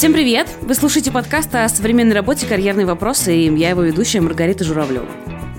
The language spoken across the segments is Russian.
Всем привет! Вы слушаете подкаст о современной работе «Карьерные вопросы» и я его ведущая Маргарита Журавлева.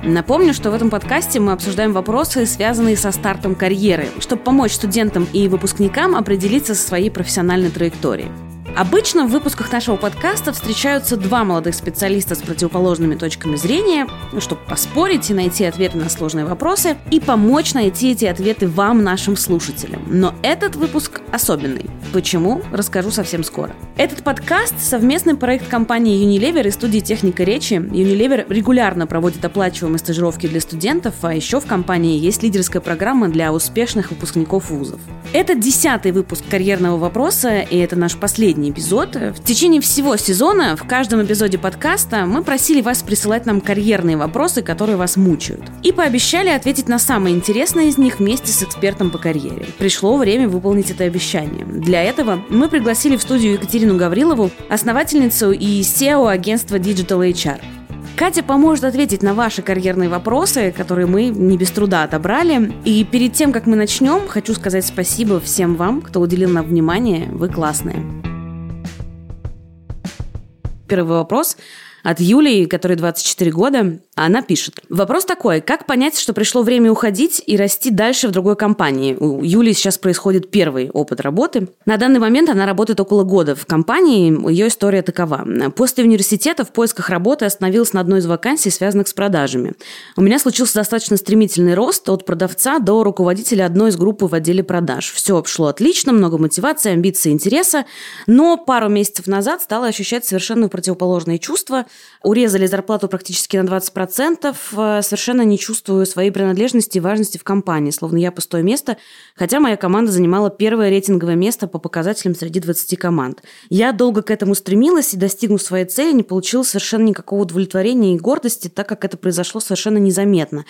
Напомню, что в этом подкасте мы обсуждаем вопросы, связанные со стартом карьеры, чтобы помочь студентам и выпускникам определиться со своей профессиональной траекторией. Обычно в выпусках нашего подкаста встречаются два молодых специалиста с противоположными точками зрения, чтобы поспорить и найти ответы на сложные вопросы и помочь найти эти ответы вам, нашим слушателям. Но этот выпуск особенный. Почему? Расскажу совсем скоро. Этот подкаст – совместный проект компании Unilever и студии «Техника речи». Unilever регулярно проводит оплачиваемые стажировки для студентов, а еще в компании есть лидерская программа для успешных выпускников вузов. Это десятый выпуск «Карьерного вопроса», и это наш последний последний эпизод. В течение всего сезона в каждом эпизоде подкаста мы просили вас присылать нам карьерные вопросы, которые вас мучают. И пообещали ответить на самые интересные из них вместе с экспертом по карьере. Пришло время выполнить это обещание. Для этого мы пригласили в студию Екатерину Гаврилову, основательницу и SEO агентства Digital HR. Катя поможет ответить на ваши карьерные вопросы, которые мы не без труда отобрали. И перед тем, как мы начнем, хочу сказать спасибо всем вам, кто уделил нам внимание. Вы классные. Первый вопрос от Юлии, которой 24 года. Она пишет. Вопрос такой. Как понять, что пришло время уходить и расти дальше в другой компании? У Юлии сейчас происходит первый опыт работы. На данный момент она работает около года в компании. Ее история такова. После университета в поисках работы остановилась на одной из вакансий, связанных с продажами. У меня случился достаточно стремительный рост от продавца до руководителя одной из группы в отделе продаж. Все шло отлично, много мотивации, амбиций, интереса. Но пару месяцев назад стала ощущать совершенно противоположные чувства. Урезали зарплату практически на 20%, процентов э, совершенно не чувствую своей принадлежности и важности в компании, словно я пустое место, хотя моя команда занимала первое рейтинговое место по показателям среди 20 команд. Я долго к этому стремилась и, достигнув своей цели, не получила совершенно никакого удовлетворения и гордости, так как это произошло совершенно незаметно.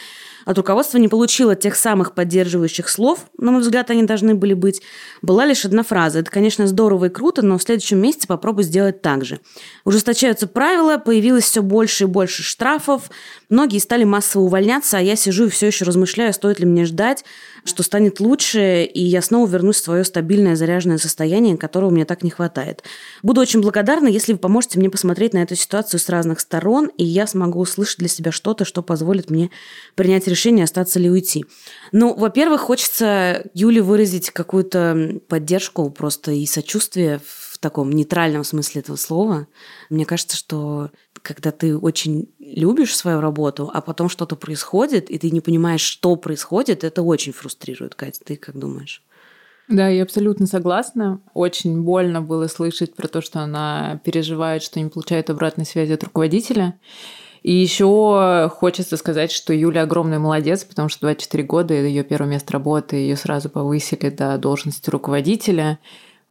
От руководства не получила тех самых поддерживающих слов, на мой взгляд, они должны были быть. Была лишь одна фраза. Это, конечно, здорово и круто, но в следующем месяце попробуй сделать так же. Ужесточаются правила, появилось все больше и больше штрафов, многие стали массово увольняться, а я сижу и все еще размышляю, стоит ли мне ждать, что станет лучше, и я снова вернусь в свое стабильное заряженное состояние, которого мне так не хватает. Буду очень благодарна, если вы поможете мне посмотреть на эту ситуацию с разных сторон, и я смогу услышать для себя что-то, что позволит мне принять решение, остаться ли уйти. Ну, во-первых, хочется Юле выразить какую-то поддержку просто и сочувствие в таком нейтральном смысле этого слова. Мне кажется, что когда ты очень любишь свою работу, а потом что-то происходит, и ты не понимаешь, что происходит, это очень фрустрирует, Катя. Ты как думаешь? Да, я абсолютно согласна. Очень больно было слышать про то, что она переживает, что не получает обратной связи от руководителя. И еще хочется сказать, что Юля огромный молодец, потому что 24 года, ее первое место работы, ее сразу повысили до должности руководителя.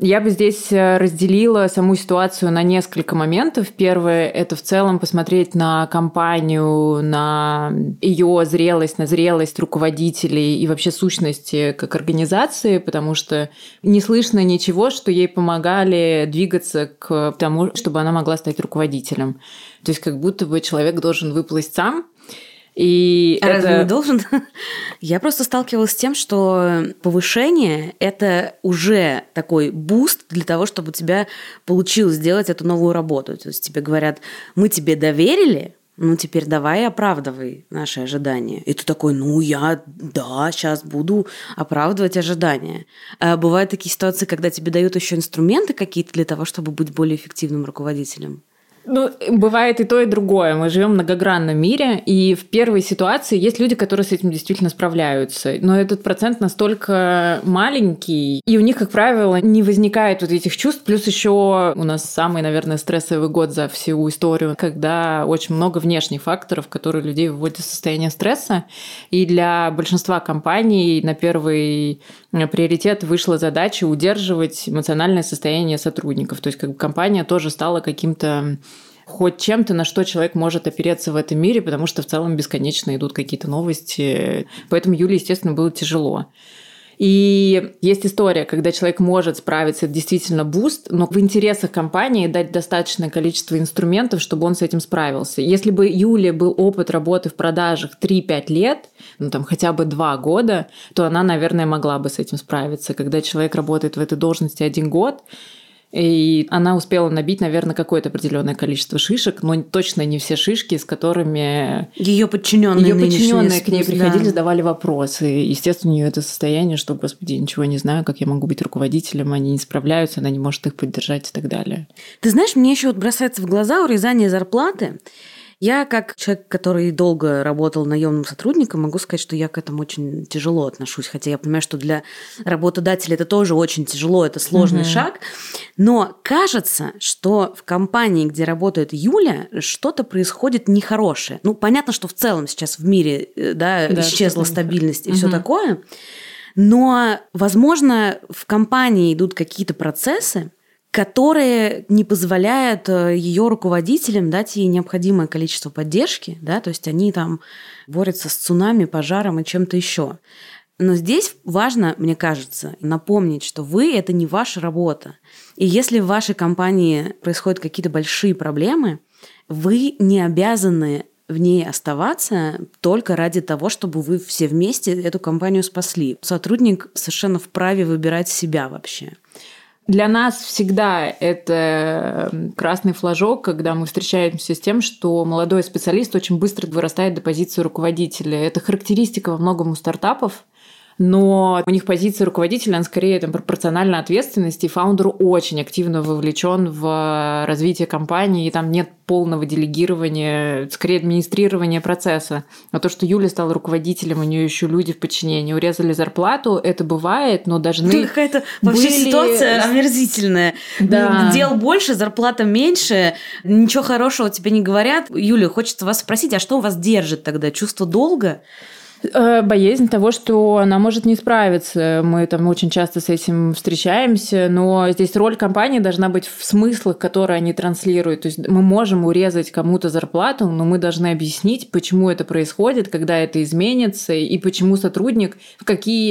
Я бы здесь э, разделила саму ситуацию на несколько моментов. Первое – это в целом посмотреть на компанию, на ее зрелость, на зрелость руководителей и вообще сущности как организации, потому что не слышно ничего, что ей помогали двигаться к тому, чтобы она могла стать руководителем. То есть как будто бы человек должен выплыть сам, и а это... разве не должен? Я просто сталкивалась с тем, что повышение – это уже такой буст для того, чтобы у тебя получилось сделать эту новую работу. То есть тебе говорят, мы тебе доверили, ну теперь давай оправдывай наши ожидания. И ты такой, ну я, да, сейчас буду оправдывать ожидания. А бывают такие ситуации, когда тебе дают еще инструменты какие-то для того, чтобы быть более эффективным руководителем. Ну, бывает и то, и другое. Мы живем в многогранном мире, и в первой ситуации есть люди, которые с этим действительно справляются. Но этот процент настолько маленький, и у них, как правило, не возникает вот этих чувств. Плюс еще у нас самый, наверное, стрессовый год за всю историю, когда очень много внешних факторов, которые людей выводят в состояние стресса. И для большинства компаний на первый приоритет вышла задача удерживать эмоциональное состояние сотрудников. То есть как бы компания тоже стала каким-то хоть чем-то, на что человек может опереться в этом мире, потому что в целом бесконечно идут какие-то новости. Поэтому Юле, естественно, было тяжело. И есть история, когда человек может справиться, это действительно буст, но в интересах компании дать достаточное количество инструментов, чтобы он с этим справился. Если бы Юле был опыт работы в продажах 3-5 лет, ну там хотя бы 2 года, то она, наверное, могла бы с этим справиться. Когда человек работает в этой должности один год, И она успела набить, наверное, какое-то определенное количество шишек, но точно не все шишки, с которыми ее подчиненные, ее подчиненные к ней приходили, да. задавали вопросы. Естественно, у нее это состояние, что, господи, ничего не знаю, как я могу быть руководителем, они не справляются, она не может их поддержать и так далее. Ты знаешь, мне еще вот бросается в глаза урезание зарплаты. Я, как человек, который долго работал наемным сотрудником, могу сказать, что я к этому очень тяжело отношусь. Хотя я понимаю, что для работодателя это тоже очень тяжело, это сложный угу. шаг. Но кажется, что в компании, где работает Юля, что-то происходит нехорошее. Ну, понятно, что в целом сейчас в мире э, да, да, исчезла стабильность и угу. все такое. Но, возможно, в компании идут какие-то процессы, которые не позволяют э, ее руководителям дать ей необходимое количество поддержки, да, то есть они там борются с цунами, пожаром и чем-то еще. Но здесь важно, мне кажется, напомнить, что вы – это не ваша работа. И если в вашей компании происходят какие-то большие проблемы, вы не обязаны в ней оставаться только ради того, чтобы вы все вместе эту компанию спасли. Сотрудник совершенно вправе выбирать себя вообще. Для нас всегда это красный флажок, когда мы встречаемся с тем, что молодой специалист очень быстро вырастает до позиции руководителя. Это характеристика во многом у стартапов, но у них позиция руководителя, она скорее там, пропорциональна ответственности, и фаундер очень активно вовлечен в развитие компании, и там нет полного делегирования, скорее администрирования процесса. А то, что Юля стала руководителем, у нее еще люди в подчинении, урезали зарплату, это бывает, но должны... Ну, какая-то вообще были... ситуация омерзительная. Да. Дел больше, зарплата меньше, ничего хорошего тебе не говорят. Юля, хочется вас спросить, а что вас держит тогда? Чувство долга? Э, боязнь того, что она может не справиться. Мы там очень часто с этим встречаемся, но здесь роль компании должна быть в смыслах, которые они транслируют. То есть мы можем урезать кому-то зарплату, но мы должны объяснить, почему это происходит, когда это изменится, и почему сотрудник, какие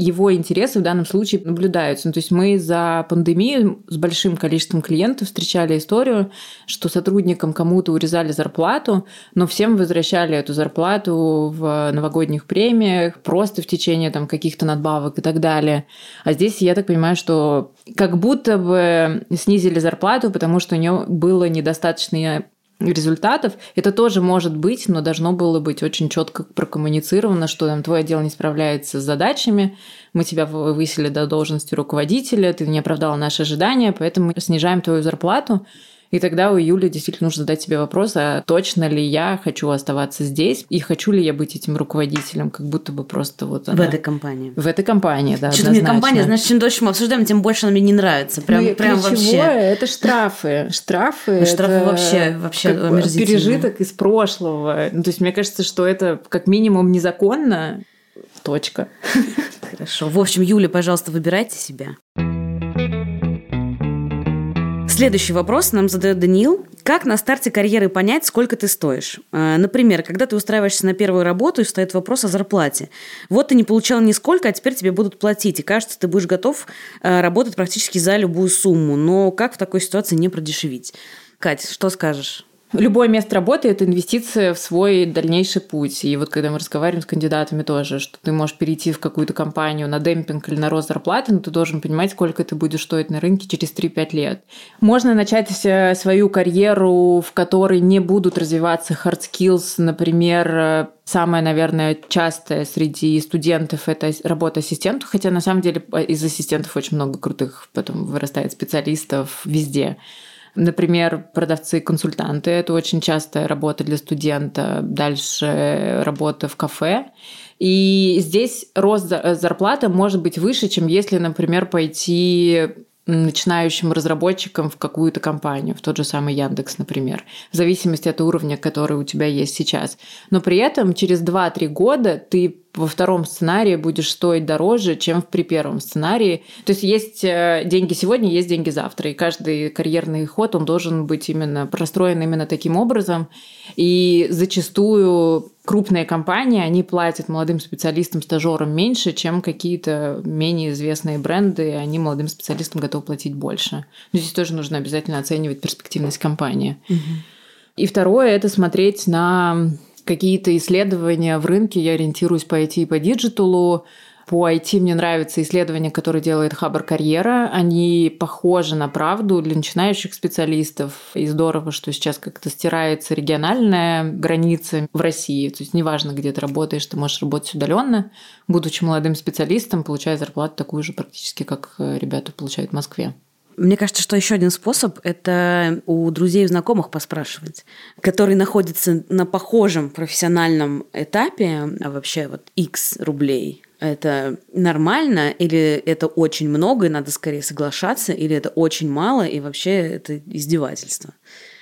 его интересы в данном случае наблюдаются. Ну, то есть мы за пандемию с большим количеством клиентов встречали историю, что сотрудникам кому-то урезали зарплату, но всем возвращали эту зарплату в новогодний новогодних премиях, просто в течение там каких-то надбавок и так далее. А здесь я так понимаю, что как будто бы снизили зарплату, потому что у нее было недостаточно результатов. Это тоже может быть, но должно было быть очень четко прокоммуницировано, что там твой отдел не справляется с задачами, мы тебя вывесили до должности руководителя, ты не оправдал наши ожидания, поэтому мы снижаем твою зарплату. И тогда у Юли действительно нужно задать себе вопрос, а точно ли я хочу оставаться здесь, и хочу ли я быть этим руководителем, как будто бы просто вот она... В этой компании. В этой компании, да, Что-то мне компания, значит, чем дольше мы обсуждаем, тем больше она мне не нравится. Прям, ну, прям вообще. это штрафы. Штрафы. Ну, штрафы вообще, вообще пережиток из прошлого. Ну, то есть мне кажется, что это как минимум незаконно. Точка. Хорошо. В общем, Юля, пожалуйста, выбирайте себя. Следующий вопрос нам задает Даниил. Как на старте карьеры понять, сколько ты стоишь? Э, например, когда ты устраиваешься на первую работу и встает вопрос о зарплате. Вот ты не получал нисколько, а теперь тебе будут платить. И кажется, ты будешь готов э, работать практически за любую сумму. Но как в такой ситуации не продешевить? Кать, что скажешь? Любое место работы – это инвестиция в свой дальнейший путь. И вот когда мы разговариваем с кандидатами тоже, что ты можешь перейти в какую-то компанию на демпинг или на рост зарплаты, но ты должен понимать, сколько ты будешь стоить на рынке через 3-5 лет. Можно начать свою карьеру, в которой не будут развиваться hard skills, например, Самое, наверное, частое среди студентов это работа ассистентом, хотя на самом деле из ассистентов очень много крутых потом вырастает специалистов везде. Например, продавцы-консультанты – это очень частая работа для студента. Дальше работа в кафе. И здесь рост зарплаты может быть выше, чем если, например, пойти начинающим разработчикам в какую-то компанию, в тот же самый Яндекс, например, в зависимости от уровня, который у тебя есть сейчас. Но при этом через 2-3 года ты во втором сценарии будешь стоить дороже, чем при первом сценарии. То есть есть э, деньги сегодня, есть деньги завтра. И каждый карьерный ход, он должен быть именно простроен именно таким образом. И зачастую крупные компании, они платят молодым специалистам, стажерам меньше, чем какие-то менее известные бренды, и они молодым специалистам готовы платить больше. Но здесь тоже нужно обязательно оценивать перспективность компании. Угу. И второе – это смотреть на какие-то исследования в рынке, я ориентируюсь по IT и по digital 'у, По IT мне нравятся исследования, которые делает Хабр Карьера. Они похожи на правду для начинающих специалистов. И здорово, что сейчас как-то стирается региональная граница в России. То есть неважно, где ты работаешь, ты можешь работать удаленно, будучи молодым специалистом, получая зарплату такую же практически, как ребята получают в Москве. Мне кажется, что еще один способ – это у друзей и знакомых поспрашивать, которые находятся на похожем профессиональном этапе, а вообще вот X рублей это нормально, или это очень много, и надо скорее соглашаться, или это очень мало, и вообще это издевательство.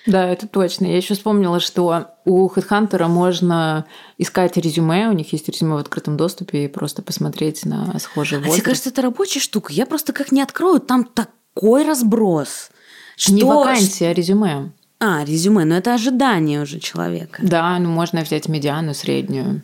Да, это точно. Я еще вспомнила, что у HeadHunter можно искать резюме, у них есть резюме в открытом доступе, и просто посмотреть на схожие возраст. А тебе кажется, это рабочая штука? Я просто как не открою, там такой разброс. Что... Не вакансия, а резюме. А, резюме, но это ожидание уже человека. Да, ну можно взять медиану среднюю.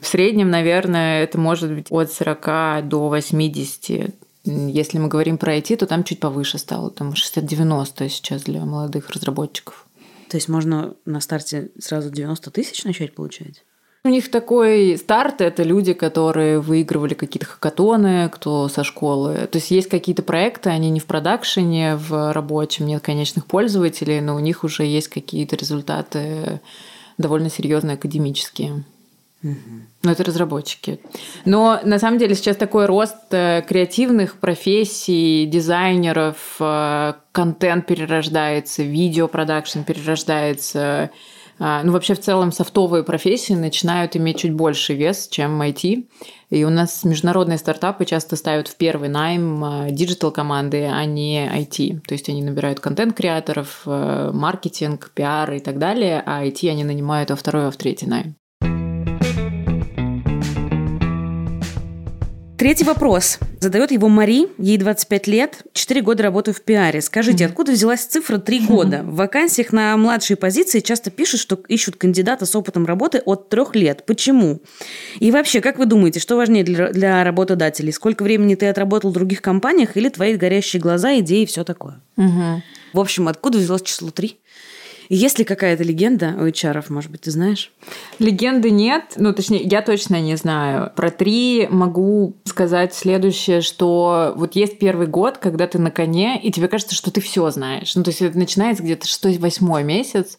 В среднем, наверное, это может быть от 40 до 80. Если мы говорим про IT, то там чуть повыше стало, там 60-90 сейчас для молодых разработчиков. То есть можно на старте сразу 90 тысяч начать получать? У них такой старт – это люди, которые выигрывали какие-то хакатоны, кто со школы. То есть есть какие-то проекты, они не в продакшене, в рабочем, нет конечных пользователей, но у них уже есть какие-то результаты довольно серьезные академические. Угу. Ну, это разработчики. Но на самом деле сейчас такой рост э, креативных профессий, дизайнеров, э, контент перерождается, видеопродакшн перерождается. А, ну, вообще, в целом, софтовые профессии начинают иметь чуть больше вес, чем IT. И у нас международные стартапы часто ставят в первый найм э, диджитал-команды, а не IT. То есть они набирают контент-креаторов, маркетинг, пиар и так далее, а IT они нанимают во второй, во в третий найм. Третий вопрос. Задает его Мари, ей 25 лет, 4 года работаю в пиаре. Скажите, откуда взялась цифра 3 года? В вакансиях на младшие позиции часто пишут, что ищут кандидата с опытом работы от 3 лет. Почему? И вообще, как вы думаете, что важнее для, для работодателей? Сколько времени ты отработал в других компаниях или твои горящие глаза, идеи и все такое? Угу. В общем, откуда взялось число 3? Есть ли какая-то легенда у HR, может быть, ты знаешь? Легенды нет. Ну, точнее, я точно не знаю. Про три могу сказать следующее, что вот есть первый год, когда ты на коне, и тебе кажется, что ты все знаешь. Ну, то есть это начинается где-то 6-8 месяц.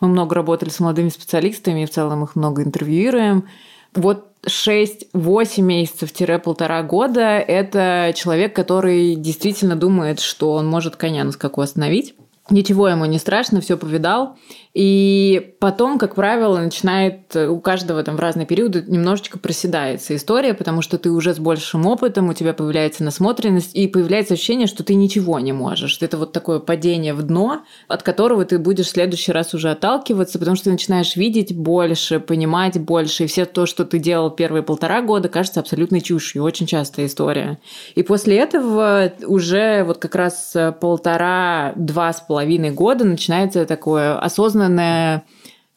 Мы много работали с молодыми специалистами, и в целом их много интервьюируем. Вот 6-8 месяцев-полтора года – это человек, который действительно думает, что он может коня на скаку остановить. Ничего ему не страшно, все повидал. И потом, как правило, начинает у каждого там в разные периоды немножечко проседается история, потому что ты уже с большим опытом, у тебя появляется насмотренность, и появляется ощущение, что ты ничего не можешь. Это вот такое падение в дно, от которого ты будешь в следующий раз уже отталкиваться, потому что ты начинаешь видеть больше, понимать больше, и все то, что ты делал первые полтора года, кажется абсолютной чушью. Очень частая история. И после этого уже вот как раз полтора-два с половиной года начинается такое осознанное осознанное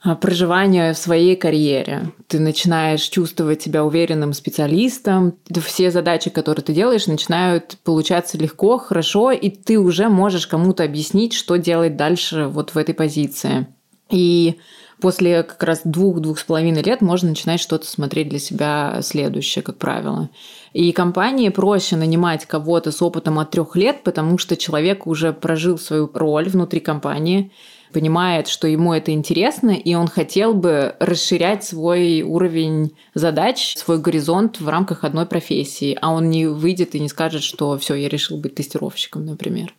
а, проживание в своей карьере. Ты начинаешь чувствовать себя уверенным специалистом. Все задачи, которые ты делаешь, начинают получаться легко, хорошо, и ты уже можешь кому-то объяснить, что делать дальше вот в этой позиции. И после как раз двух-двух с половиной лет можно начинать что-то смотреть для себя следующее, как правило. И компании проще нанимать кого-то с опытом от трех лет, потому что человек уже прожил свою роль внутри компании, понимает, что ему это интересно, и он хотел бы расширять свой уровень задач, свой горизонт в рамках одной профессии, а он не выйдет и не скажет, что все, я решил быть тестировщиком, например.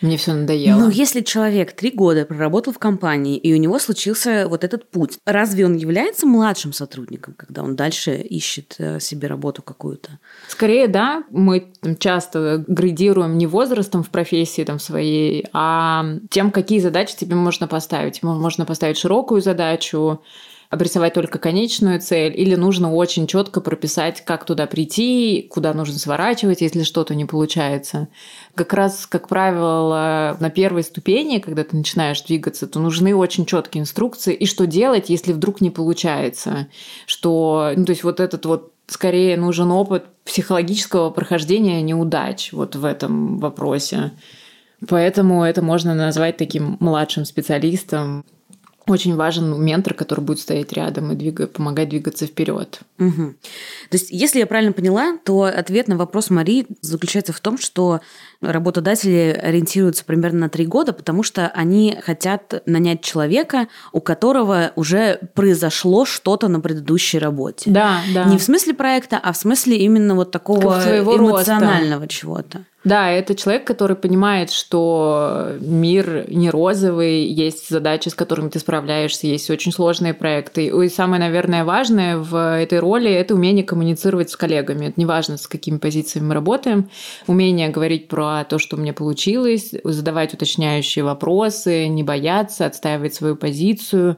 Мне все надоело. Но если человек три года проработал в компании, и у него случился вот этот путь, разве он является младшим сотрудником, когда он дальше ищет э, себе работу какую-то? Скорее, да. Мы там, часто градируем не возрастом в профессии там, своей, а тем, какие задачи тебе можно поставить. Можно поставить широкую задачу, обрисовать только конечную цель, или нужно очень четко прописать, как туда прийти, куда нужно сворачивать, если что-то не получается. Как раз, как правило, на первой ступени, когда ты начинаешь двигаться, то нужны очень четкие инструкции, и что делать, если вдруг не получается. Что, ну, то есть вот этот вот скорее нужен опыт психологического прохождения неудач вот в этом вопросе. Поэтому это можно назвать таким младшим специалистом. Очень важен ментор, который будет стоять рядом и двигать, помогать двигаться вперед. Угу. То есть, если я правильно поняла, то ответ на вопрос Марии заключается в том, что работодатели ориентируются примерно на три года, потому что они хотят нанять человека, у которого уже произошло что-то на предыдущей работе. Да, да. Не в смысле проекта, а в смысле именно вот такого эмоционального роста. чего-то. Да, это человек, который понимает, что мир не розовый, есть задачи, с которыми ты справляешься, есть очень сложные проекты. И самое, наверное, важное в этой роли – это умение коммуницировать с коллегами. Это неважно, с какими позициями мы работаем. Умение говорить про то, что у меня получилось, задавать уточняющие вопросы, не бояться, отстаивать свою позицию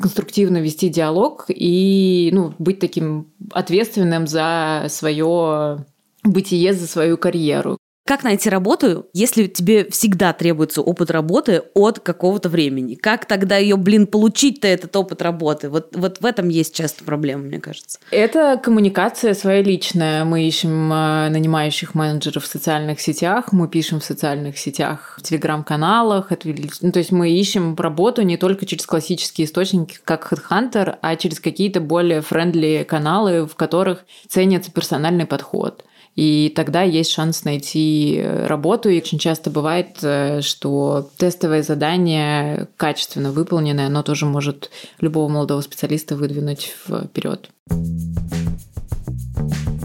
конструктивно вести диалог и ну, быть таким ответственным за свое бытие, за свою карьеру. Как найти работу, если тебе всегда требуется опыт работы от какого-то времени? Как тогда ее, блин, получить-то этот опыт работы? Вот, вот в этом есть часто проблема, мне кажется. Это коммуникация своя личная. Мы ищем э, нанимающих менеджеров в социальных сетях, мы пишем в социальных сетях, в телеграм-каналах. Ну, то есть мы ищем работу не только через классические источники, как HeadHunter, а через какие-то более friendly каналы, в которых ценится персональный подход и тогда есть шанс найти э, работу. И очень часто бывает, э, что тестовое задание качественно выполненное, оно тоже может любого молодого специалиста выдвинуть вперед.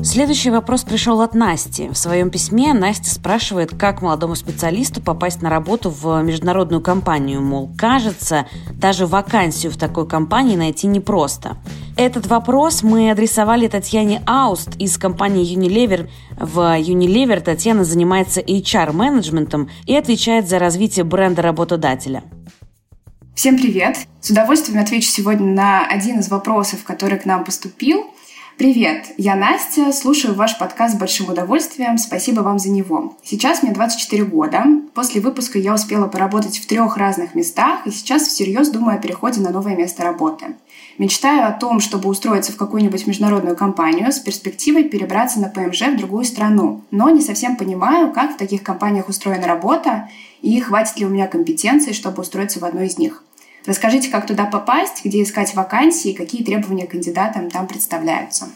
Следующий вопрос пришел от Насти. В своем письме Настя спрашивает, как молодому специалисту попасть на работу в международную компанию. Мол, кажется, даже вакансию в такой компании найти непросто. Этот вопрос мы адресовали Татьяне Ауст из компании Unilever. В Unilever Татьяна занимается HR-менеджментом и отвечает за развитие бренда работодателя. Всем привет! С удовольствием отвечу сегодня на один из вопросов, который к нам поступил. Привет, я Настя, слушаю ваш подкаст с большим удовольствием, спасибо вам за него. Сейчас мне 24 года, после выпуска я успела поработать в трех разных местах и сейчас всерьез думаю о переходе на новое место работы. Мечтаю о том, чтобы устроиться в какую-нибудь международную компанию с перспективой перебраться на ПМЖ в другую страну, но не совсем понимаю, как в таких компаниях устроена работа и хватит ли у меня компетенций, чтобы устроиться в одной из них. Расскажите, как туда попасть, где искать вакансии, какие требования кандидатам там представляются.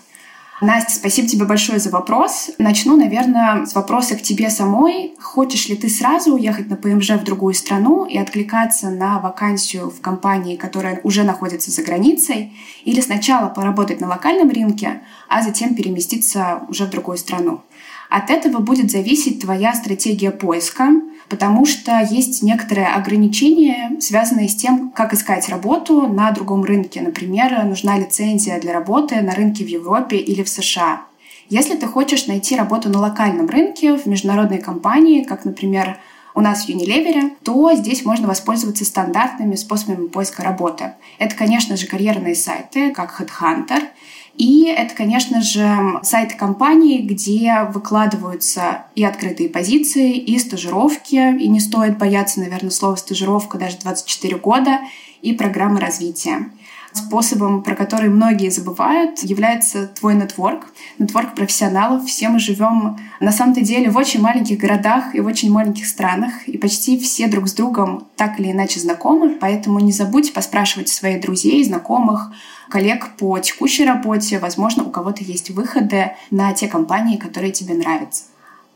Настя, спасибо тебе большое за вопрос. Начну, наверное, с вопроса к тебе самой. Хочешь ли ты сразу уехать на ПМЖ в другую страну и откликаться на вакансию в компании, которая уже находится за границей, или сначала поработать на локальном рынке, а затем переместиться уже в другую страну? От этого будет зависеть твоя стратегия поиска, потому что есть некоторые ограничения, связанные с тем, как искать работу на другом рынке. Например, нужна лицензия для работы на рынке в Европе или в США. Если ты хочешь найти работу на локальном рынке в международной компании, как, например, у нас в Unilever, то здесь можно воспользоваться стандартными способами поиска работы. Это, конечно же, карьерные сайты, как Headhunter, и это, конечно же, сайт компании, где выкладываются и открытые позиции, и стажировки. И не стоит бояться, наверное, слова стажировка даже 24 года, и программы развития. Способом, про который многие забывают, является твой нетворк, нетворк профессионалов. Все мы живем на самом-то деле в очень маленьких городах и в очень маленьких странах, и почти все друг с другом так или иначе знакомы, поэтому не забудь поспрашивать своих друзей, знакомых, коллег по текущей работе. Возможно, у кого-то есть выходы на те компании, которые тебе нравятся.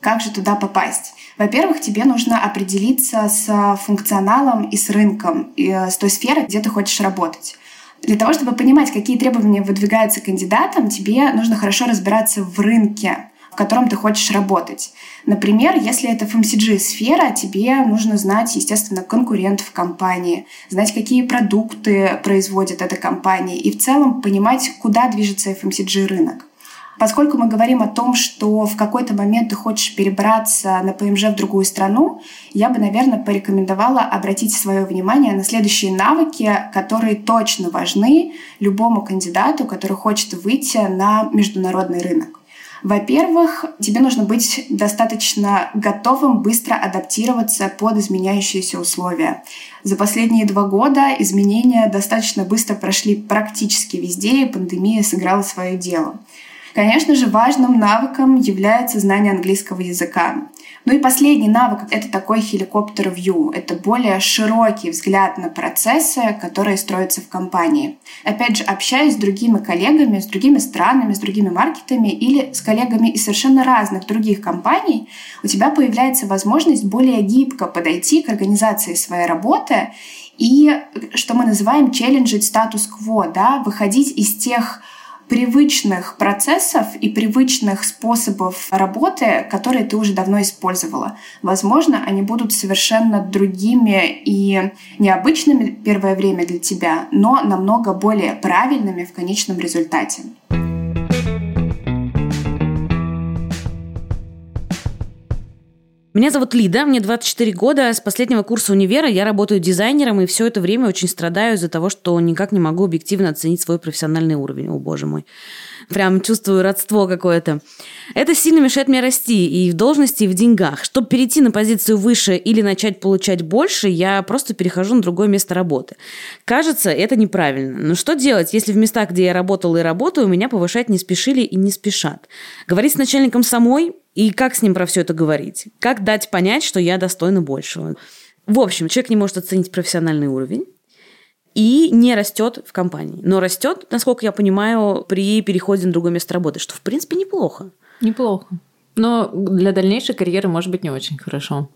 Как же туда попасть? Во-первых, тебе нужно определиться с функционалом и с рынком, и э, с той сферой, где ты хочешь работать. Для того, чтобы понимать, какие требования выдвигаются кандидатам, тебе нужно хорошо разбираться в рынке, в котором ты хочешь работать. Например, если это FMCG-сфера, тебе нужно знать, естественно, конкурентов компании, знать, какие продукты производит эта компания и в целом понимать, куда движется FMCG-рынок. Поскольку мы говорим о том, что в какой-то момент ты хочешь перебраться на ПМЖ в другую страну, я бы, наверное, порекомендовала обратить свое внимание на следующие навыки, которые точно важны любому кандидату, который хочет выйти на международный рынок. Во-первых, тебе нужно быть достаточно готовым быстро адаптироваться под изменяющиеся условия. За последние два года изменения достаточно быстро прошли практически везде, и пандемия сыграла свое дело. Конечно же, важным навыком является знание английского языка. Ну и последний навык — это такой хеликоптер view. Это более широкий взгляд на процессы, которые строятся в компании. Опять же, общаясь с другими коллегами, с другими странами, с другими маркетами или с коллегами из совершенно разных других компаний, у тебя появляется возможность более гибко подойти к организации своей работы и, что мы называем, челленджить статус-кво, да, выходить из тех привычных процессов и привычных способов работы, которые ты уже давно использовала. Возможно, они будут совершенно другими и необычными первое время для тебя, но намного более правильными в конечном результате. Меня зовут Лида, мне 24 года. С последнего курса универа я работаю дизайнером, и все это время очень страдаю из-за того, что никак не могу объективно оценить свой профессиональный уровень. О, боже мой. Прям чувствую родство какое-то. Это сильно мешает мне расти и в должности, и в деньгах. Чтобы перейти на позицию выше или начать получать больше, я просто перехожу на другое место работы. Кажется, это неправильно. Но что делать, если в местах, где я работала и работаю, меня повышать не спешили и не спешат? Говорить с начальником самой и как с ним про все это говорить? Как дать понять, что я достойна большего? В общем, человек не может оценить профессиональный уровень и не растет в компании. Но растет, насколько я понимаю, при переходе на другое место работы, что в принципе неплохо. Неплохо. Но для дальнейшей карьеры может быть не очень хорошо.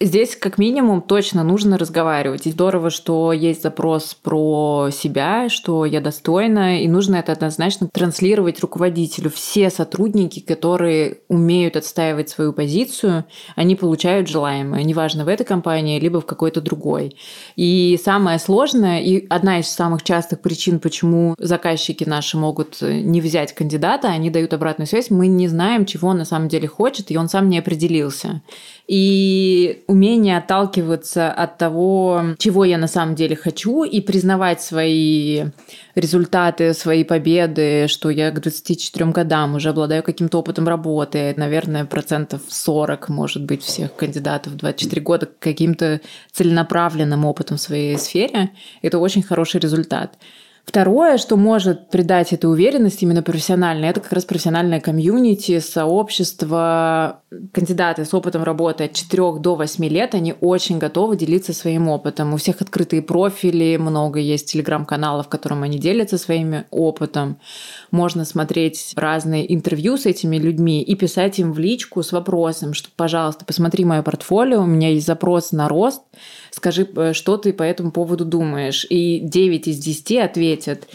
Здесь как минимум точно нужно разговаривать. И здорово, что есть запрос про себя, что я достойна, и нужно это однозначно транслировать руководителю. Все сотрудники, которые умеют отстаивать свою позицию, они получают желаемое, неважно в этой компании, либо в какой-то другой. И самое сложное, и одна из самых частых причин, почему заказчики наши могут не взять кандидата, они дают обратную связь, мы не знаем, чего он на самом деле хочет, и он сам не определился. И умение отталкиваться от того, чего я на самом деле хочу, и признавать свои результаты, свои победы, что я к 24 годам уже обладаю каким-то опытом работы, наверное, процентов 40, может быть, всех кандидатов 24 года каким-то целенаправленным опытом в своей сфере, это очень хороший результат. Второе, что может придать этой уверенности именно профессиональной, это как раз профессиональное комьюнити, сообщество. Кандидаты с опытом работы от 4 до 8 лет, они очень готовы делиться своим опытом. У всех открытые профили, много есть телеграм-каналов, в котором они делятся своим опытом. Можно смотреть разные интервью с этими людьми и писать им в личку с вопросом, что, пожалуйста, посмотри мое портфолио, у меня есть запрос на рост, скажи, э, что ты по этому поводу думаешь. И 9 из 10 ответят.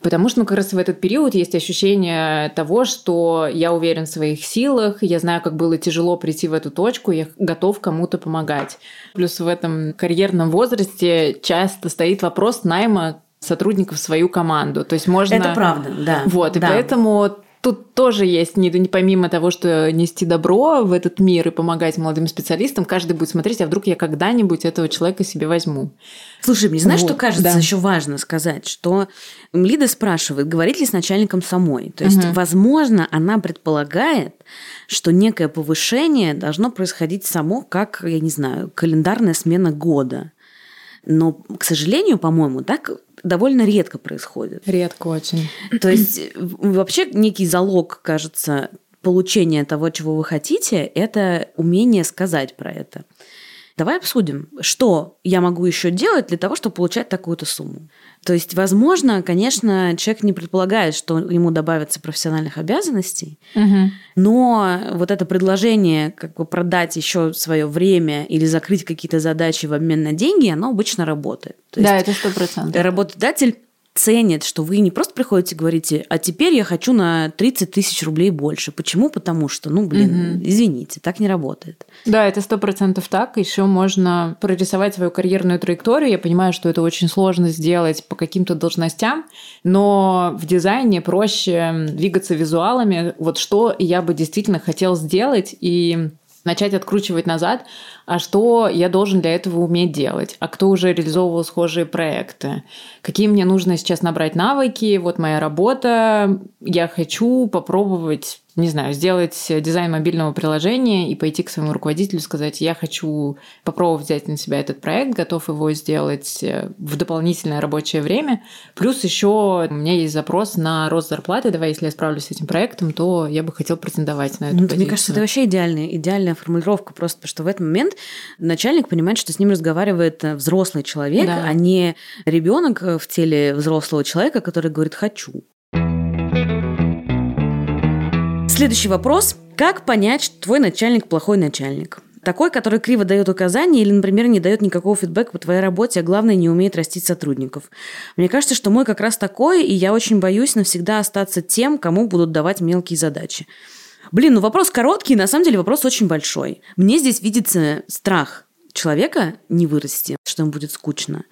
Потому что ну, как раз в этот период есть ощущение того, что я уверен в своих силах, я знаю, как было тяжело прийти в эту точку, я готов кому-то помогать. Плюс в этом карьерном возрасте часто стоит вопрос найма сотрудников в свою команду. То есть можно... Это правда, да. Вот, и да. поэтому тут тоже есть, не, не помимо того, что нести добро в этот мир и помогать молодым специалистам, каждый будет смотреть, а вдруг я когда-нибудь этого человека себе возьму. Слушай, мне знаешь, вот, что кажется да. еще важно сказать, что Лида спрашивает, говорит ли с начальником самой. То есть, угу. возможно, она предполагает, что некое повышение должно происходить само, как, я не знаю, календарная смена года. Но, к сожалению, по-моему, так довольно редко происходит. Редко очень. То есть вообще некий залог, кажется, получения того, чего вы хотите, это умение сказать про это. Давай обсудим, что я могу еще делать для того, чтобы получать такую-то сумму. То есть, возможно, конечно, человек не предполагает, что ему добавятся профессиональных обязанностей, угу. но вот это предложение как бы продать еще свое время или закрыть какие-то задачи в обмен на деньги, оно обычно работает. То да, это сто процентов. Работодатель ценит, что вы не просто приходите и говорите, а теперь я хочу на 30 тысяч рублей больше. Почему? Потому что, ну, блин, угу. извините, так не работает. Да, это сто процентов так. Еще можно прорисовать свою карьерную траекторию. Я понимаю, что это очень сложно сделать по каким-то должностям, но в дизайне проще двигаться визуалами. Вот что я бы действительно хотел сделать и начать откручивать назад, а что я должен для этого уметь делать, а кто уже реализовывал схожие проекты, какие мне нужно сейчас набрать навыки, вот моя работа, я хочу попробовать не знаю, сделать дизайн мобильного приложения и пойти к своему руководителю и сказать, я хочу попробовать взять на себя этот проект, готов его сделать э, в дополнительное рабочее время. Плюс еще у меня есть запрос на рост зарплаты. Давай, если я справлюсь с этим проектом, то я бы хотел претендовать на эту ну, позицию. Мне кажется, это вообще идеальная, идеальная формулировка, просто потому что в этот момент начальник понимает, что с ним разговаривает э, взрослый человек, да. а не ребенок в теле взрослого человека, который говорит «хочу». Следующий вопрос. Как понять, что твой начальник плохой начальник? Такой, который криво дает указания или, например, не дает никакого фидбэка по твоей работе, а главное, не умеет растить сотрудников. Мне кажется, что мой как раз такой, и я очень боюсь навсегда остаться тем, кому будут давать мелкие задачи. Блин, ну вопрос короткий, на самом деле вопрос очень большой. Мне здесь видится страх человека не вырасти, что ему будет скучно.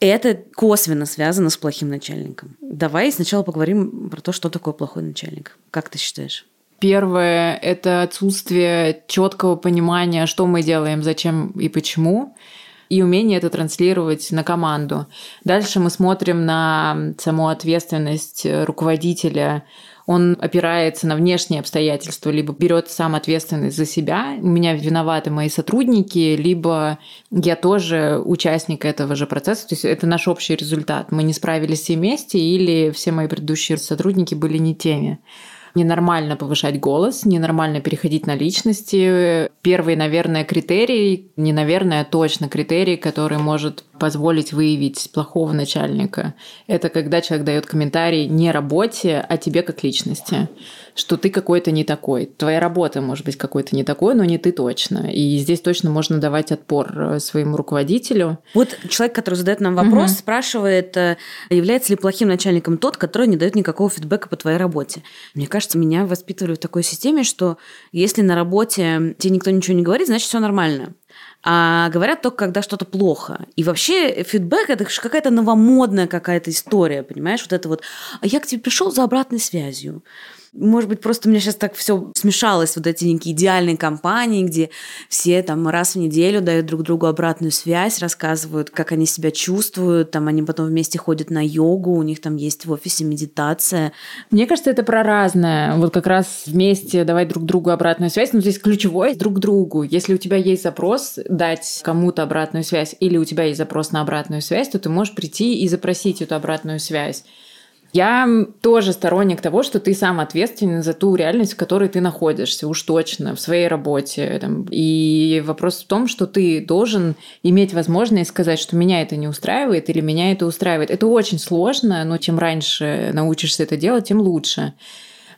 Это косвенно связано с плохим начальником. Давай сначала поговорим про то, что такое плохой начальник. Как ты считаешь? Первое – это отсутствие четкого понимания, что мы делаем, зачем и почему и умение это транслировать на команду. Дальше мы смотрим на саму ответственность руководителя. Он опирается на внешние обстоятельства, либо берет сам ответственность за себя. У меня виноваты мои сотрудники, либо я тоже участник этого же процесса. То есть это наш общий результат. Мы не справились все вместе, или все мои предыдущие сотрудники были не теми. Ненормально повышать голос, ненормально переходить на личности. Первый, наверное, критерий, не наверное, а точно критерий, который может позволить выявить плохого начальника. Это когда человек дает комментарий не работе, а тебе как личности, что ты какой-то не такой. Твоя работа может быть какой-то не такой, но не ты точно. И здесь точно можно давать отпор э, своему руководителю. Вот человек, который задает нам вопрос, угу. спрашивает, э, является ли плохим начальником тот, который не дает никакого фидбэка по твоей работе. Мне кажется, меня воспитывали в такой системе, что если на работе тебе никто ничего не говорит, значит все нормально а говорят только, когда что-то плохо. И вообще фидбэк – это какая-то новомодная какая-то история, понимаешь? Вот это вот «а я к тебе пришел за обратной связью». Может быть, просто у меня сейчас так все смешалось, вот эти некие идеальные компании, где все там раз в неделю дают друг другу обратную связь, рассказывают, как они себя чувствуют, там они потом вместе ходят на йогу, у них там есть в офисе медитация. Мне кажется, это про разное. Вот как раз вместе давать друг другу обратную связь, но здесь ключевое друг другу. Если у тебя есть запрос дать кому-то обратную связь, или у тебя есть запрос на обратную связь, то ты можешь прийти и запросить эту обратную связь. Я тоже сторонник того, что ты сам ответственен за ту реальность, в которой ты находишься, уж точно, в своей работе. Там. И вопрос в том, что ты должен иметь возможность сказать, что меня это не устраивает или меня это устраивает. Это очень сложно, но чем раньше научишься это делать, тем лучше.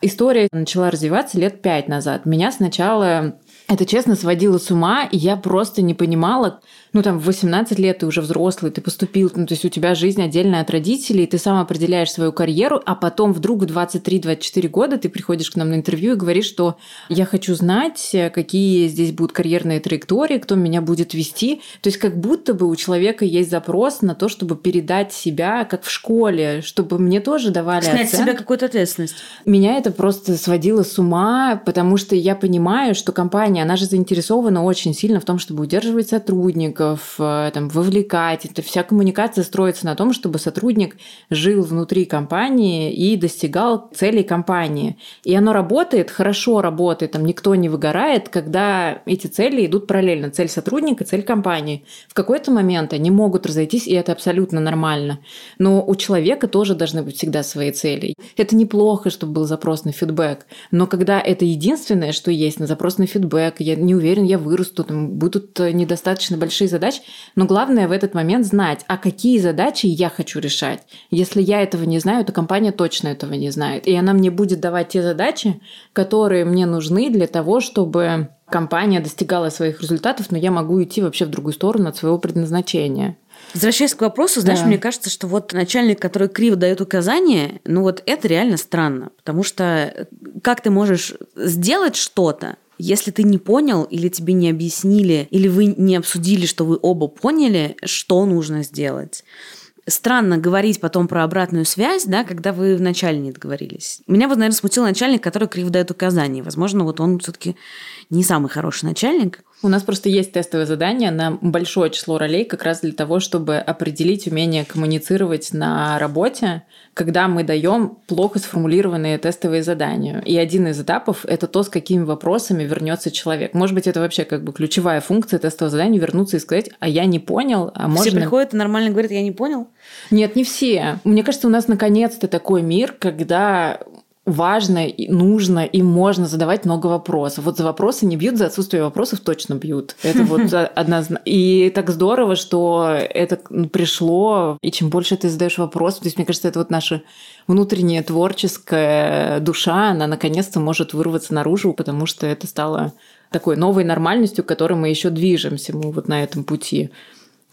История начала развиваться лет пять назад. Меня сначала это честно сводило с ума, и я просто не понимала, ну там в 18 лет ты уже взрослый, ты поступил, ну то есть у тебя жизнь отдельная от родителей, ты сам определяешь свою карьеру, а потом вдруг в 23-24 года ты приходишь к нам на интервью и говоришь, что я хочу знать, какие здесь будут карьерные траектории, кто меня будет вести. То есть как будто бы у человека есть запрос на то, чтобы передать себя, как в школе, чтобы мне тоже давали Снять оценки. себя какую-то ответственность. Меня это просто сводило с ума, потому что я понимаю, что компания, она же заинтересована очень сильно в том, чтобы удерживать сотрудников, сотрудников, э, там, вовлекать. Это вся коммуникация строится на том, чтобы сотрудник жил внутри компании и достигал целей компании. И оно работает, хорошо работает, там никто не выгорает, когда эти цели идут параллельно. Цель сотрудника, цель компании. В какой-то момент они могут разойтись, и это абсолютно нормально. Но у человека тоже должны быть всегда свои цели. Это неплохо, чтобы был запрос на фидбэк. Но когда это единственное, что есть на запрос на фидбэк, я не уверен, я вырасту, там будут э, недостаточно большие задач, но главное в этот момент знать, а какие задачи я хочу решать. Если я этого не знаю, то компания точно этого не знает. И она мне будет давать те задачи, которые мне нужны для того, чтобы компания достигала своих результатов, но я могу идти вообще в другую сторону от своего предназначения. Возвращаясь к вопросу, знаешь, да. мне кажется, что вот начальник, который криво дает указания, ну вот это реально странно, потому что как ты можешь сделать что-то, если ты не понял, или тебе не объяснили, или вы не обсудили, что вы оба поняли, что нужно сделать. Странно говорить потом про обратную связь, да, когда вы вначале не договорились. Меня вот, наверное, смутил начальник, который криво дает указания. Возможно, вот он все-таки не самый хороший начальник. У нас просто есть тестовое задание на большое число ролей как раз для того, чтобы определить умение коммуницировать на работе, когда мы даем плохо сформулированные тестовые задания. И один из этапов – это то, с какими вопросами вернется человек. Может быть, это вообще как бы ключевая функция тестового задания – вернуться и сказать, а я не понял, а Все можно... приходят и нормально говорят, я не понял. Нет, не все. Мне кажется, у нас наконец-то такой мир, когда важно, и нужно и можно задавать много вопросов. Вот за вопросы не бьют, за отсутствие вопросов точно бьют. Это вот однозначно. И так здорово, что это пришло, и чем больше ты задаешь вопросов, то есть мне кажется, это вот наша внутренняя творческая душа, она наконец-то может вырваться наружу, потому что это стало такой новой нормальностью, к которой мы еще движемся, мы вот на этом пути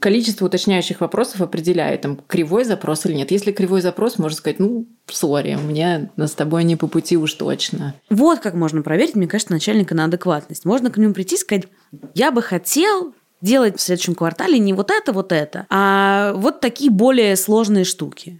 количество уточняющих вопросов определяет, там, кривой запрос или нет. Если кривой запрос, можно сказать, ну, сори, мне с тобой не по пути уж точно. Вот как можно проверить, мне кажется, начальника на адекватность. Можно к нему прийти и сказать, я бы хотел делать в следующем квартале не вот это, вот это, а вот такие более сложные штуки.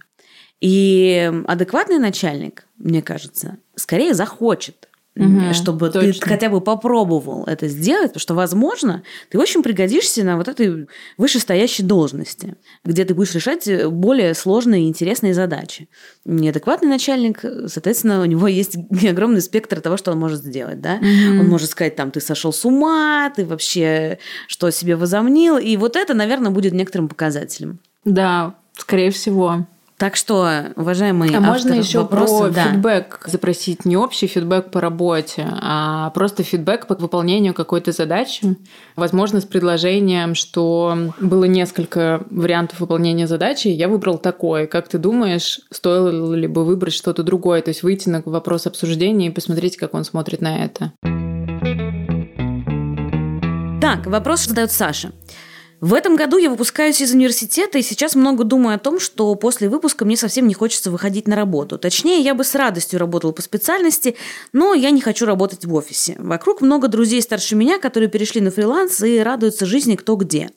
И адекватный начальник, мне кажется, скорее захочет угу, чтобы точно. ты хотя бы попробовал это сделать, потому что, возможно, ты очень пригодишься на вот этой вышестоящей должности, где ты будешь решать более сложные и интересные задачи. Неадекватный начальник, соответственно, у него есть огромный спектр того, что он может сделать, да? Угу. Он может сказать, там, ты сошел с ума, ты вообще что себе возомнил, и вот это, наверное, будет некоторым показателем. Да, скорее всего. Так что, уважаемые А можно еще вопросы, про да. фидбэк запросить, не общий фидбэк по работе, а просто фидбэк по выполнению какой-то задачи. Возможно, с предложением, что было несколько вариантов выполнения задачи, я выбрал такой. Как ты думаешь, стоило ли бы выбрать что-то другое? То есть выйти на вопрос обсуждения и посмотреть, как он смотрит на это. Так, вопрос задает Саша. В этом году я выпускаюсь из университета и сейчас много думаю о том, что после выпуска мне совсем не хочется выходить на работу. Точнее, я бы с радостью работала по специальности, но я не хочу работать в офисе. Вокруг много друзей старше меня, которые перешли на фриланс и радуются жизни кто где.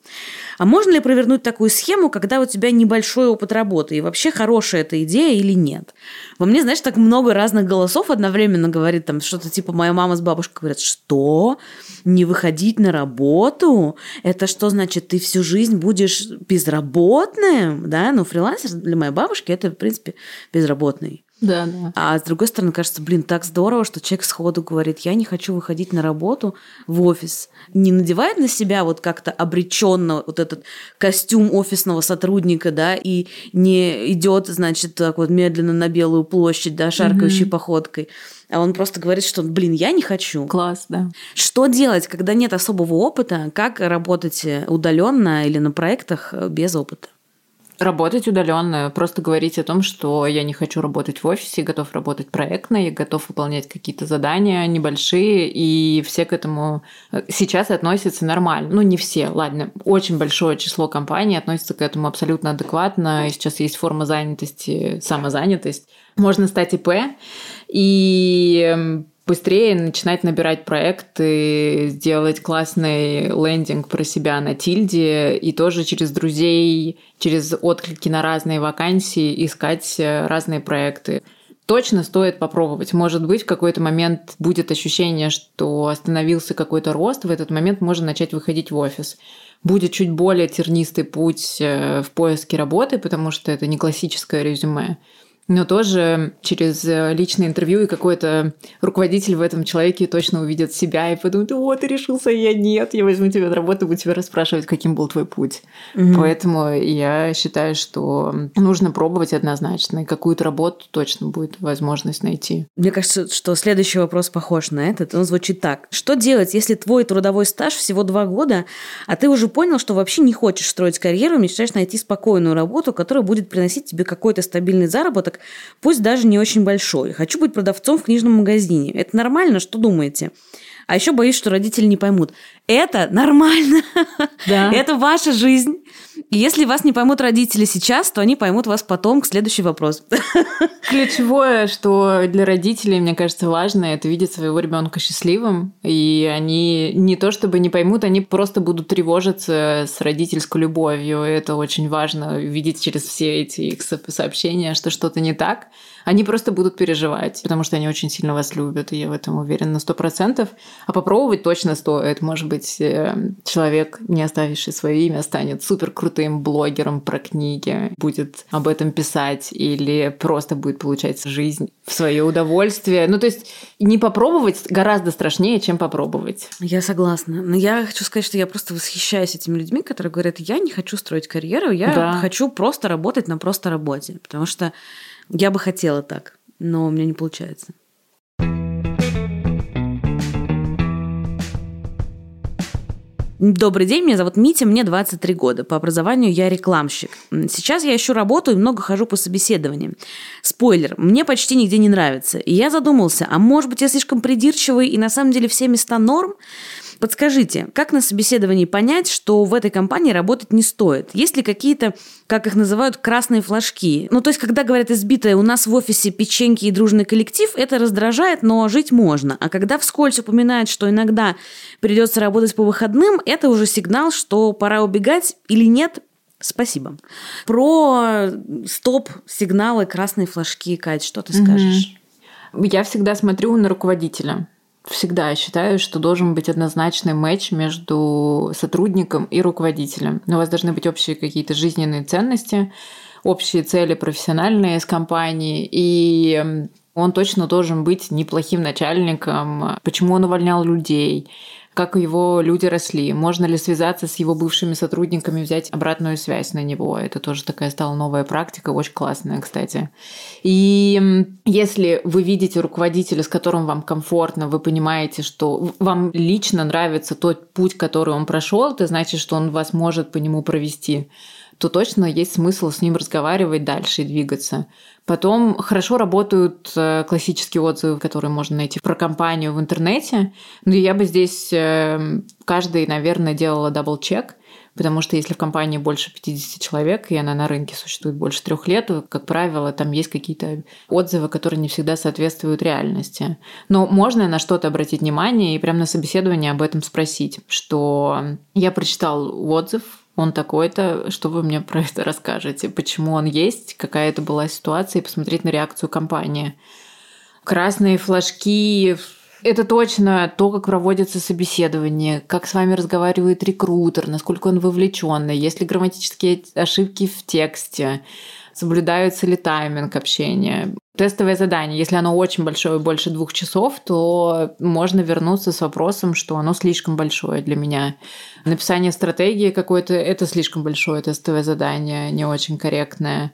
А можно ли провернуть такую схему, когда у тебя небольшой опыт работы? И вообще хорошая эта идея или нет? Во мне, знаешь, так много разных голосов одновременно говорит, там что-то типа моя мама с бабушкой говорят, что? Не выходить на работу? Это что значит, ты всю жизнь будешь безработным? Да, ну фрилансер для моей бабушки это, в принципе, безработный. Да, да. А с другой стороны, кажется, блин, так здорово, что человек сходу говорит, я не хочу выходить на работу в офис. Не надевает на себя вот как-то обреченно вот этот костюм офисного сотрудника, да, и не идет, значит, так вот медленно на Белую площадь, да, шаркающей угу. походкой. А он просто говорит, что, блин, я не хочу. Класс, да. Что делать, когда нет особого опыта? Как работать удаленно или на проектах без опыта? Работать удаленно, просто говорить о том, что я не хочу работать в офисе, готов работать проектно, я готов выполнять какие-то задания небольшие, и все к этому э, сейчас относятся нормально. Ну, не все, ладно, очень большое число компаний относится к этому абсолютно адекватно, и сейчас есть форма занятости, самозанятость. Можно стать ИП, и быстрее начинать набирать проекты, сделать классный лендинг про себя на тильде и тоже через друзей, через отклики на разные вакансии искать э, разные проекты. Точно стоит попробовать. Может быть, в какой-то момент будет ощущение, что остановился какой-то рост, в этот момент можно начать выходить в офис. Будет чуть более тернистый путь э, в поиске работы, потому что это не классическое резюме но тоже через э, личное интервью и какой-то руководитель в этом человеке точно увидит себя и подумает, о, ты решился, я нет, я возьму тебя на работу, буду тебя расспрашивать, каким был твой путь. Угу. Поэтому я считаю, что нужно пробовать однозначно, и какую-то работу точно будет возможность найти. Мне кажется, что следующий вопрос похож на этот. Он звучит так. Что делать, если твой трудовой стаж всего два года, а ты уже понял, что вообще не хочешь строить карьеру, мечтаешь найти спокойную работу, которая будет приносить тебе какой-то стабильный заработок, пусть даже не очень большой. Хочу быть продавцом в книжном магазине. Это нормально? Что думаете? А еще боюсь, что родители не поймут. Это нормально. Да. Это ваша жизнь. И если вас не поймут родители сейчас, то они поймут вас потом. Следующий вопрос. Ключевое, что для родителей, мне кажется, важно, это видеть своего ребенка счастливым. И они не то чтобы не поймут, они просто будут тревожиться с родительской любовью. Это очень важно видеть через все эти их сообщения, что что-то не так. Они просто будут переживать, потому что они очень сильно вас любят, и я в этом уверена на сто процентов. А попробовать точно стоит. Может быть, э, человек, не оставивший свое имя, станет супер крутым блогером про книги, будет об этом писать или просто будет получать жизнь в свое удовольствие. Ну, то есть не попробовать гораздо страшнее, чем попробовать. Я согласна. Но я хочу сказать, что я просто восхищаюсь этими людьми, которые говорят, я не хочу строить карьеру, я да. хочу просто работать на просто работе. Потому что я бы хотела так, но у меня не получается. Добрый день, меня зовут Митя, мне 23 года. По образованию я рекламщик. Сейчас я ищу работу и много хожу по собеседованиям. Спойлер, мне почти нигде не нравится. И я задумался, а может быть я слишком придирчивый и на самом деле все места норм? Подскажите, как на собеседовании понять, что в этой компании работать не стоит? Есть ли какие-то, как их называют, красные флажки? Ну, то есть, когда говорят избитое, у нас в офисе печеньки и дружный коллектив, это раздражает, но жить можно. А когда вскользь упоминают, что иногда придется работать по выходным, это уже сигнал, что пора убегать или нет, Спасибо. Про стоп-сигналы, красные флажки, Кать, что ты скажешь? Я всегда смотрю на руководителя всегда считаю, что должен быть однозначный матч между сотрудником и руководителем. У вас должны быть общие какие-то жизненные ценности, общие цели профессиональные с компанией, и он точно должен быть неплохим начальником. Почему он увольнял людей? Как его люди росли, можно ли связаться с его бывшими сотрудниками, взять обратную связь на него. Это тоже такая стала новая практика, очень классная, кстати. И если вы видите руководителя, с которым вам комфортно, вы понимаете, что вам лично нравится тот путь, который он прошел, это значит, что он вас может по нему провести то точно есть смысл с ним разговаривать дальше и двигаться. Потом хорошо работают э, классические отзывы, которые можно найти про компанию в интернете. Но я бы здесь э, каждый, наверное, делала double-check, потому что если в компании больше 50 человек, и она на рынке существует больше трех лет, то, как правило, там есть какие-то отзывы, которые не всегда соответствуют реальности. Но можно на что-то обратить внимание и прямо на собеседовании об этом спросить, что я прочитал отзыв, он такой-то, что вы мне про это расскажете, почему он есть, какая это была ситуация, и посмотреть на реакцию компании. Красные флажки это точно то, как проводится собеседование, как с вами разговаривает рекрутер, насколько он вовлеченный, есть ли грамматические ошибки в тексте, соблюдается ли тайминг общения. Тестовое задание, если оно очень большое, больше двух часов, то можно вернуться с вопросом, что оно слишком большое для меня. Написание стратегии какой-то – это слишком большое тестовое задание, не очень корректное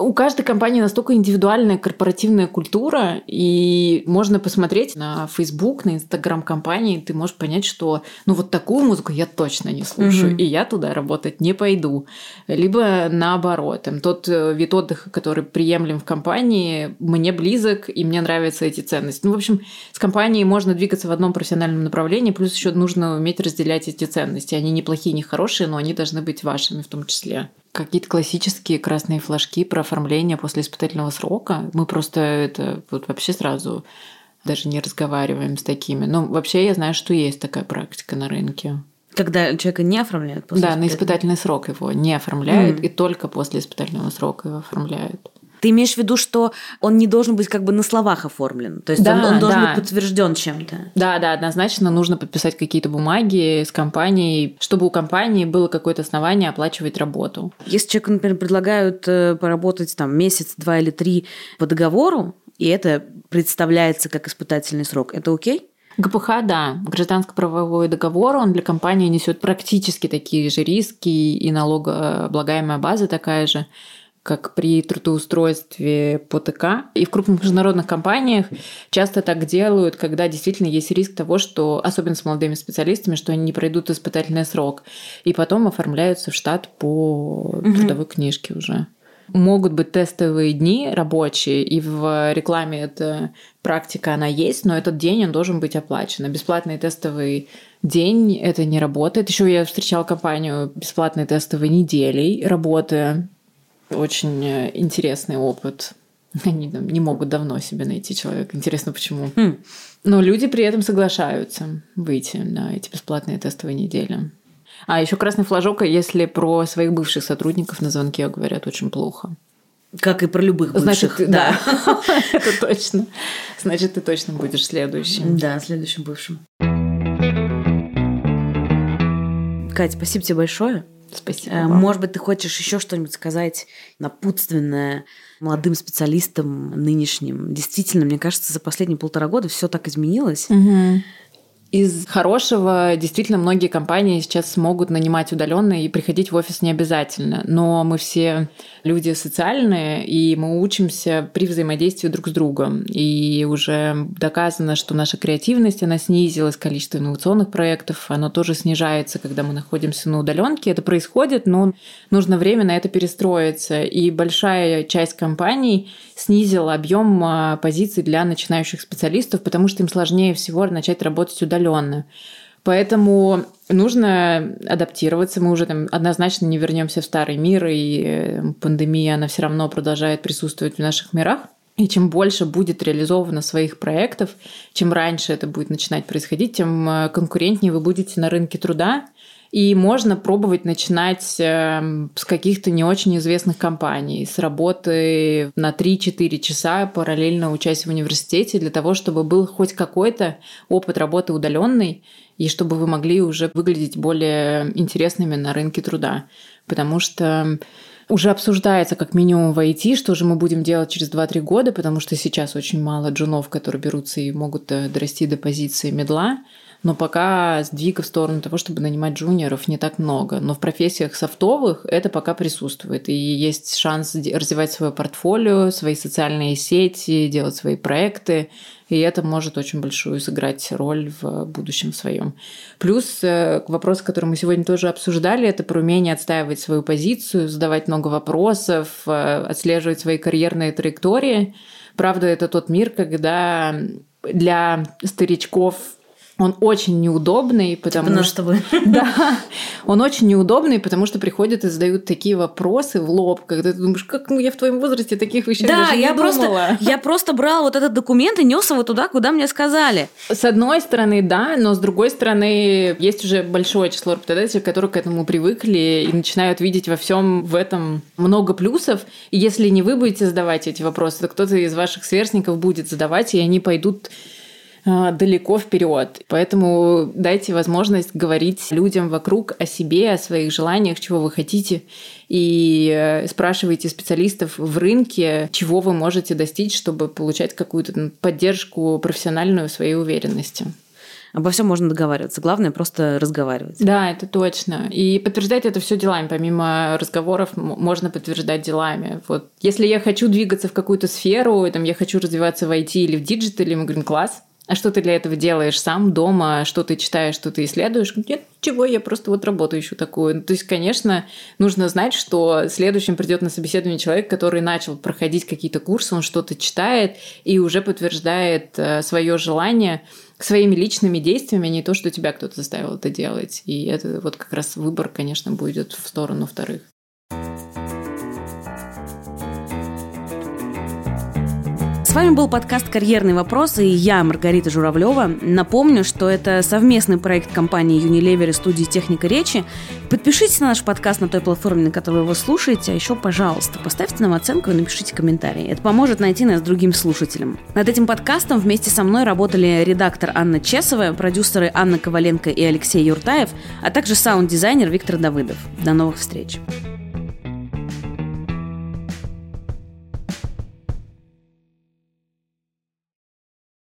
у каждой компании настолько индивидуальная корпоративная культура, и можно посмотреть на Facebook, на Instagram компании, ты можешь понять, что ну вот такую музыку я точно не слушаю, угу. и я туда работать не пойду. Либо наоборот, там, тот э, вид отдыха, который приемлем в компании, мне близок, и мне нравятся эти ценности. Ну, в общем, с компанией можно двигаться в одном профессиональном направлении, плюс еще нужно уметь разделять эти ценности. Они не плохие, не хорошие, но они должны быть вашими в том числе какие-то классические красные флажки про оформление после испытательного срока. Мы просто это вот вообще сразу даже не разговариваем с такими. Но вообще я знаю, что есть такая практика на рынке. Когда человека не оформляют после Да, на испытательный срок его не оформляют, mm. и только после испытательного срока его оформляют. Ты имеешь в виду, что он не должен быть как бы на словах оформлен? То есть да, он, он должен да. быть подтвержден чем-то? Да, да, однозначно нужно подписать какие-то бумаги с компанией, чтобы у компании было какое-то основание оплачивать работу. Если человеку, например, предлагают э, поработать там месяц, два или три по договору, и это представляется как испытательный срок, это окей? ГПХ, да, гражданско-правовой договор, он для компании несет практически такие же риски, и налогооблагаемая база такая же как при трудоустройстве по ТК. И в крупных международных компаниях часто так делают, когда действительно есть риск того, что, особенно с молодыми специалистами, что они не пройдут испытательный срок, и потом оформляются в штат по угу. трудовой книжке уже. Могут быть тестовые дни рабочие, и в рекламе эта практика, она есть, но этот день он должен быть оплачен. А бесплатный тестовый день это не работает. Еще я встречала компанию бесплатной тестовой неделей работы. Очень э, интересный опыт. Они там, не могут давно себе найти человека. Интересно, почему. Хм. Но люди при этом соглашаются выйти на эти бесплатные тестовые недели. А еще красный флажок, если про своих бывших сотрудников на звонке говорят очень плохо. Как и про любых бывших. Значит, да, это точно. Значит, ты точно будешь следующим. Да, следующим бывшим. Катя, спасибо тебе большое. Спасибо. Э, вам. Может быть, ты хочешь еще что-нибудь сказать напутственное молодым специалистам нынешним? Действительно, мне кажется, за последние полтора года все так изменилось. Угу. Из хорошего действительно многие компании сейчас смогут нанимать удаленно и приходить в офис не обязательно. Но мы все люди социальные, и мы учимся при взаимодействии друг с другом. И уже доказано, что наша креативность, она снизилась, количество инновационных проектов, оно тоже снижается, когда мы находимся на удаленке. Это происходит, но нужно время на это перестроиться. И большая часть компаний снизила объем а, позиций для начинающих специалистов, потому что им сложнее всего начать работать удаленно удаленно. Поэтому нужно адаптироваться. Мы уже там однозначно не вернемся в старый мир, и э, пандемия, она все равно продолжает присутствовать в наших мирах. И чем больше будет реализовано своих проектов, чем раньше это будет начинать происходить, тем э, конкурентнее вы будете на рынке труда, и можно пробовать начинать эм, с каких-то не очень известных компаний, с работы на 3-4 часа, параллельно учась в университете, для того, чтобы был хоть какой-то опыт работы удаленный, и чтобы вы могли уже выглядеть более интересными на рынке труда. Потому что уже обсуждается как минимум в IT, что же мы будем делать через 2-3 года, потому что сейчас очень мало джунов, которые берутся и могут э, дорасти до позиции медла но пока сдвига в сторону того, чтобы нанимать джуниоров, не так много. Но в профессиях софтовых это пока присутствует. И есть шанс развивать свое портфолио, свои социальные сети, делать свои проекты. И это может очень большую сыграть роль в будущем своем. Плюс э, вопрос, который мы сегодня тоже обсуждали, это про умение отстаивать свою позицию, задавать много вопросов, э, отслеживать свои карьерные траектории. Правда, это тот мир, когда для старичков он очень неудобный, потому типа что... Тобой. Да, он очень неудобный, потому что приходят и задают такие вопросы в лоб, когда ты думаешь, как ну, я в твоем возрасте таких вещей да, даже не я думала. просто, я просто брала вот этот документ и нес его туда, куда мне сказали. С одной стороны, да, но с другой стороны, есть уже большое число работодателей, которые к этому привыкли и начинают видеть во всем в этом много плюсов. И если не вы будете задавать эти вопросы, то кто-то из ваших сверстников будет задавать, и они пойдут далеко вперед. Поэтому дайте возможность говорить людям вокруг о себе, о своих желаниях, чего вы хотите, и э, спрашивайте специалистов в рынке, чего вы можете достичь, чтобы получать какую-то поддержку профессиональную своей уверенности. Обо всем можно договариваться. Главное просто разговаривать. Да, это точно. И подтверждать это все делами. Помимо разговоров можно подтверждать делами. Вот если я хочу двигаться в какую-то сферу, там, я хочу развиваться в IT или в digital 'е, мы говорим, класс, а что ты для этого делаешь сам дома? Что ты читаешь, что ты исследуешь? Нет, чего, я просто вот работу ищу такую. То есть, конечно, нужно знать, что следующим придет на собеседование человек, который начал проходить какие-то курсы, он что-то читает и уже подтверждает э, свое желание своими личными действиями, а не то, что тебя кто-то заставил это делать. И это вот как раз выбор, конечно, будет в сторону вторых. С вами был подкаст «Карьерные вопросы» и я, Маргарита Журавлева. Напомню, что это совместный проект компании Unilever и студии «Техника речи». Подпишитесь на наш подкаст на той платформе, на которой вы его слушаете, а еще, пожалуйста, поставьте нам оценку и напишите комментарий. Это поможет найти нас другим слушателям. Над этим подкастом вместе со мной работали редактор Анна Чесова, продюсеры Анна Коваленко и Алексей Юртаев, а также саунд-дизайнер Виктор Давыдов. До новых встреч!